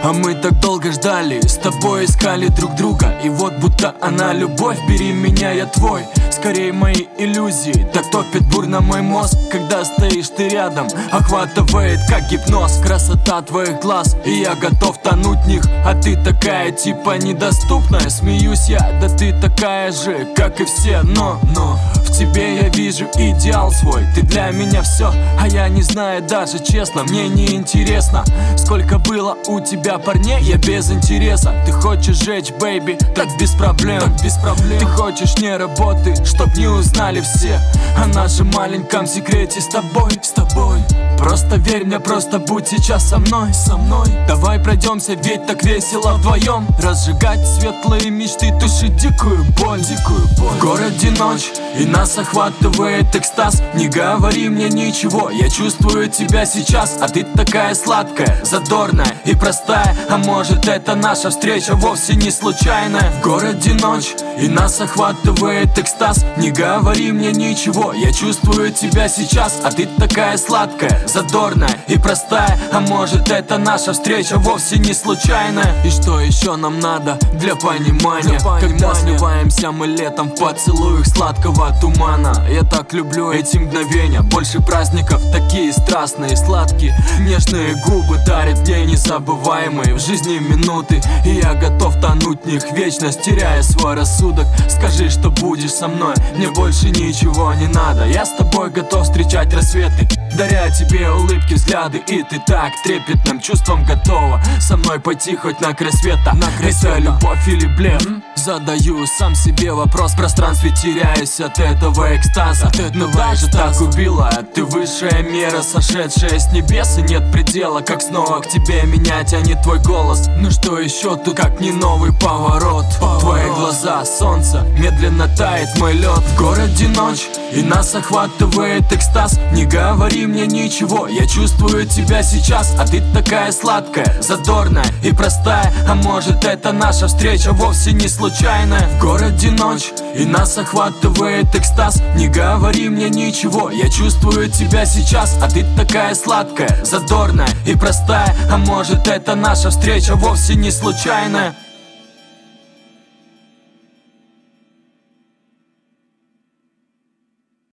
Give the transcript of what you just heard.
А мы так долго ждали, с тобой искали друг друга И вот будто она любовь, бери меня, я твой Скорее мои иллюзии, так топит бурно мой мозг Когда стоишь ты рядом, охватывает как гипноз Красота твоих глаз, и я готов тонуть в них А ты такая типа недоступная, смеюсь я Да ты такая же, как и все, но, но В тебе я вижу идеал свой, ты для меня все А я не знаю даже честно, мне не интересно Сколько было у тебя парней, я без интереса. Ты хочешь жечь, бэйби, так без проблем, так без проблем. Ты хочешь не работы, чтоб не узнали все О нашем маленьком секрете с тобой, с тобой Просто верь мне, просто будь сейчас со мной, со мной. Давай пройдемся, ведь так весело вдвоем. Разжигать светлые мечты, тушить дикую боль, дикую боль. В городе ночь, и нас охватывает экстаз. Не говори мне ничего, я чувствую тебя сейчас. А ты такая сладкая, задорная и простая. А может это наша встреча вовсе не случайная? В городе ночь, и нас охватывает экстаз. Не говори мне ничего, я чувствую тебя сейчас. А ты такая сладкая, задорная и простая. А может это наша встреча вовсе не случайная? И что еще нам надо для понимания, для понимания. Когда сливаемся мы летом в поцелуях сладкого тумана? Я так люблю эти мгновения. Больше праздников, такие страстные, сладкие. Нежные губы дарят мне незабываемые. В жизни минуты И я готов тонуть в них вечность, теряя свой рассудок. Скажи, что будешь со мной, мне больше ничего не надо. Я с тобой готов встречать рассветы Даря тебе улыбки, взгляды И ты так трепетным чувством готова. Со мной пойти хоть на край света. На край Это любовь или блеф? Задаю сам себе вопрос В пространстве теряюсь от этого экстаза. От этого Но даже так убила Ты высшая мера, сошедшая с небес И нет предела, как снова к тебе меня тянет твой голос. Ну что еще тут, как не новый поворот, поворот. Твои глаза, солнце, медленно тает мой лед. В городе ночь, и нас охватывает экстаз. Не говори мне ничего, я чувствую тебя сейчас. А ты такая сладкая, задорная и простая. А может это наша встреча вовсе не случайная В городе ночь, и нас охватывает экстаз. Не говори мне ничего, я чувствую тебя сейчас. А ты такая сладкая, задорная и простая. А может это наша встреча вовсе не случайная